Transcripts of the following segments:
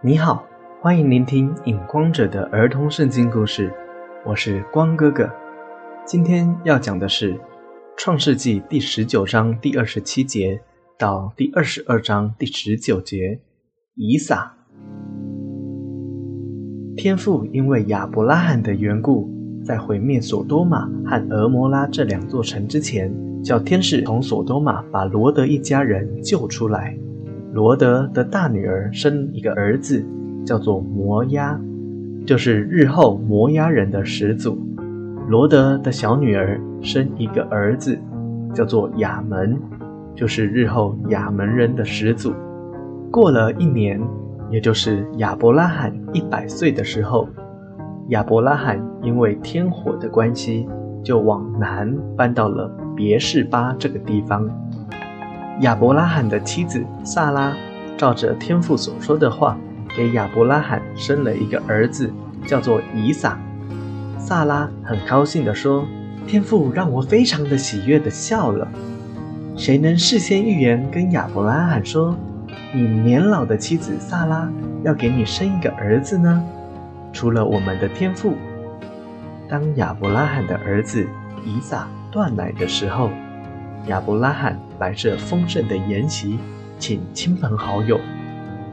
你好，欢迎聆听《影光者》的儿童圣经故事，我是光哥哥。今天要讲的是《创世纪》第十九章第二十七节到第二十二章第十九节。以撒，天父因为亚伯拉罕的缘故，在毁灭索多玛和俄摩拉这两座城之前，叫天使从索多玛把罗德一家人救出来。罗德的大女儿生一个儿子，叫做摩押，就是日后摩押人的始祖。罗德的小女儿生一个儿子，叫做亚门，就是日后亚门人的始祖。过了一年，也就是亚伯拉罕一百岁的时候，亚伯拉罕因为天火的关系，就往南搬到了别是巴这个地方。亚伯拉罕的妻子萨拉，照着天父所说的话，给亚伯拉罕生了一个儿子，叫做以撒。萨拉很高兴地说：“天父让我非常的喜悦的笑了。谁能事先预言跟亚伯拉罕说，你年老的妻子萨拉要给你生一个儿子呢？除了我们的天父。”当亚伯拉罕的儿子以撒断奶的时候。亚伯拉罕摆设丰盛的筵席，请亲朋好友。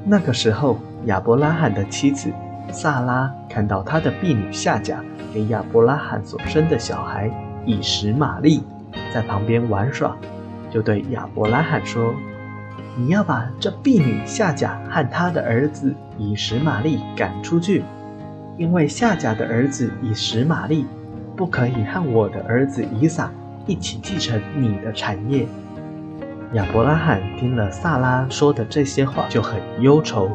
那个时候，亚伯拉罕的妻子萨拉看到他的婢女夏甲给亚伯拉罕所生的小孩以实玛利在旁边玩耍，就对亚伯拉罕说：“你要把这婢女夏甲和他的儿子以实玛利赶出去，因为夏甲的儿子以实玛利不可以和我的儿子以撒。”一起继承你的产业。亚伯拉罕听了萨拉说的这些话，就很忧愁，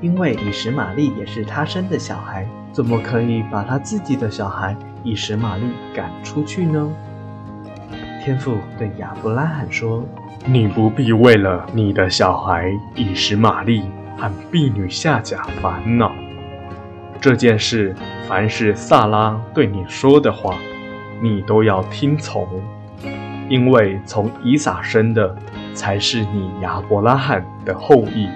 因为以实玛利也是他生的小孩，怎么可以把他自己的小孩以实玛利赶出去呢？天父对亚伯拉罕说：“你不必为了你的小孩以实玛利和婢女夏甲烦恼。这件事，凡是萨拉对你说的话。”你都要听从，因为从以撒生的才是你亚伯拉罕的后裔。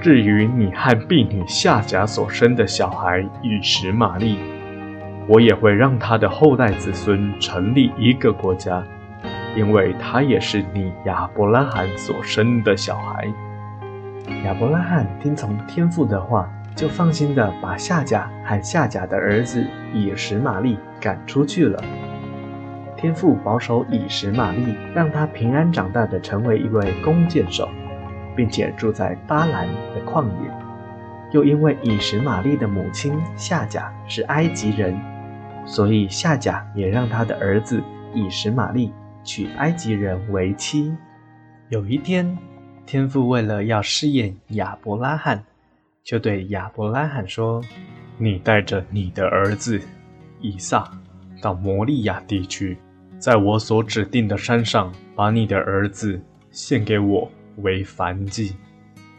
至于你和婢女夏甲所生的小孩以实玛利，我也会让他的后代子孙成立一个国家，因为他也是你亚伯拉罕所生的小孩。亚伯拉罕听从天父的话，就放心的把夏甲和夏甲的儿子以实玛利赶出去了。天父保守以实玛利，让他平安长大的成为一位弓箭手，并且住在巴兰的旷野。又因为以实玛利的母亲夏甲是埃及人，所以夏甲也让他的儿子以实玛利娶埃及人为妻。有一天，天父为了要试验亚伯拉罕，就对亚伯拉罕说：“你带着你的儿子以撒到摩利亚地区。”在我所指定的山上，把你的儿子献给我为燔祭。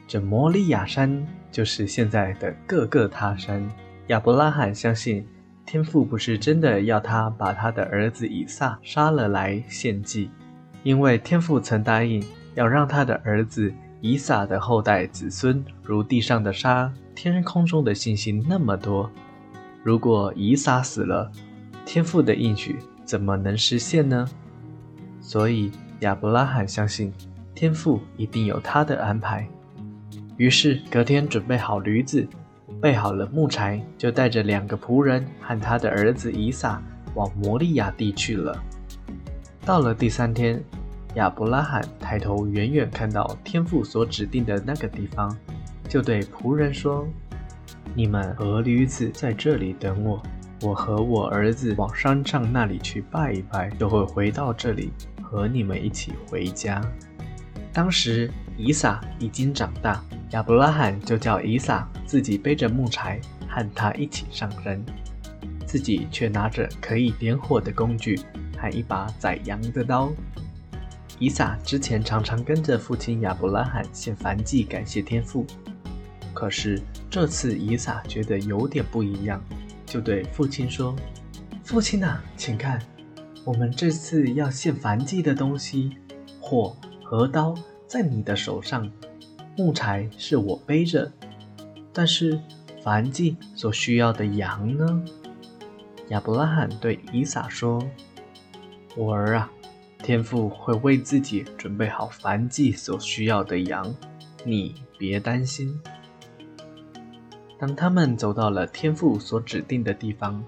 这摩利亚山就是现在的各个他山。亚伯拉罕相信天父不是真的要他把他的儿子以撒杀了来献祭，因为天父曾答应要让他的儿子以撒的后代子孙如地上的沙、天空中的星星那么多。如果以撒死了，天父的应许。怎么能实现呢？所以亚伯拉罕相信天父一定有他的安排。于是隔天准备好驴子，备好了木柴，就带着两个仆人和他的儿子以撒往摩利亚地去了。到了第三天，亚伯拉罕抬头远远看到天父所指定的那个地方，就对仆人说：“你们和驴子在这里等我。”我和我儿子往山上那里去拜一拜，就会回到这里和你们一起回家。当时以撒已经长大，亚伯拉罕就叫以撒自己背着木柴和他一起上山，自己却拿着可以点火的工具和一把宰羊的刀。以撒之前常常跟着父亲亚伯拉罕献燔祭感谢天父，可是这次以撒觉得有点不一样。就对父亲说：“父亲呐，请看，我们这次要献燔祭的东西，火和刀在你的手上，木柴是我背着。但是燔祭所需要的羊呢？亚伯拉罕对以撒说：“我儿啊，天父会为自己准备好燔祭所需要的羊，你别担心。”当他们走到了天父所指定的地方，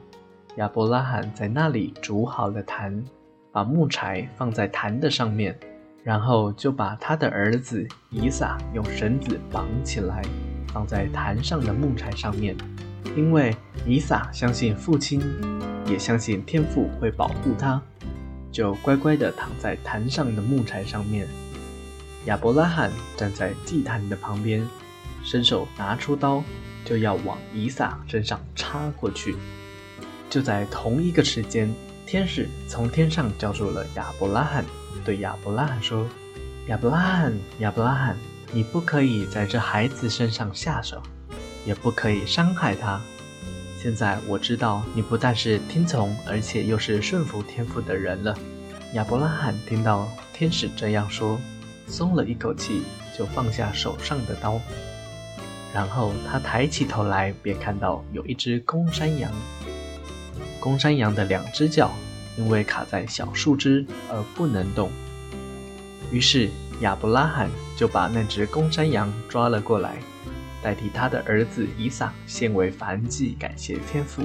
亚伯拉罕在那里煮好了坛，把木柴放在坛的上面，然后就把他的儿子以撒用绳子绑起来，放在坛上的木柴上面。因为以撒相信父亲，也相信天父会保护他，就乖乖地躺在坛上的木柴上面。亚伯拉罕站在祭坛的旁边，伸手拿出刀，就要往以撒身上插过去。就在同一个时间，天使从天上叫住了亚伯拉罕，对亚伯拉罕说：“亚伯拉罕，亚伯拉罕，你不可以在这孩子身上下手。”也不可以伤害他。现在我知道你不但是听从，而且又是顺服天父的人了。亚伯拉罕听到天使这样说，松了一口气，就放下手上的刀。然后他抬起头来，便看到有一只公山羊。公山羊的两只脚因为卡在小树枝而不能动。于是亚伯拉罕就把那只公山羊抓了过来。代替他的儿子以撒献为燔祭，感谢天父。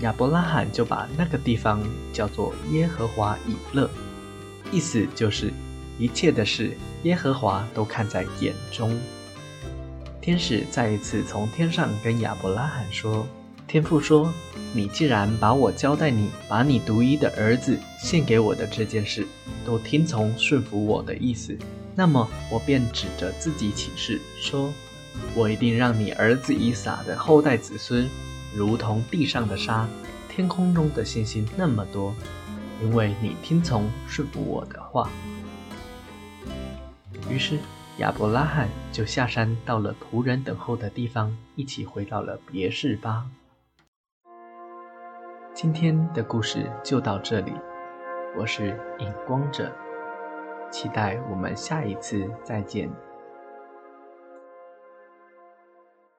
亚伯拉罕就把那个地方叫做耶和华以勒，意思就是一切的事耶和华都看在眼中。天使再一次从天上跟亚伯拉罕说：“天父说，你既然把我交代你把你独一的儿子献给我的这件事，都听从顺服我的意思。”那么我便指着自己起誓说：“我一定让你儿子以撒的后代子孙，如同地上的沙，天空中的星星那么多，因为你听从顺服我的话。”于是亚伯拉罕就下山到了仆人等候的地方，一起回到了别是巴。今天的故事就到这里，我是影光者。期待我们下一次再见。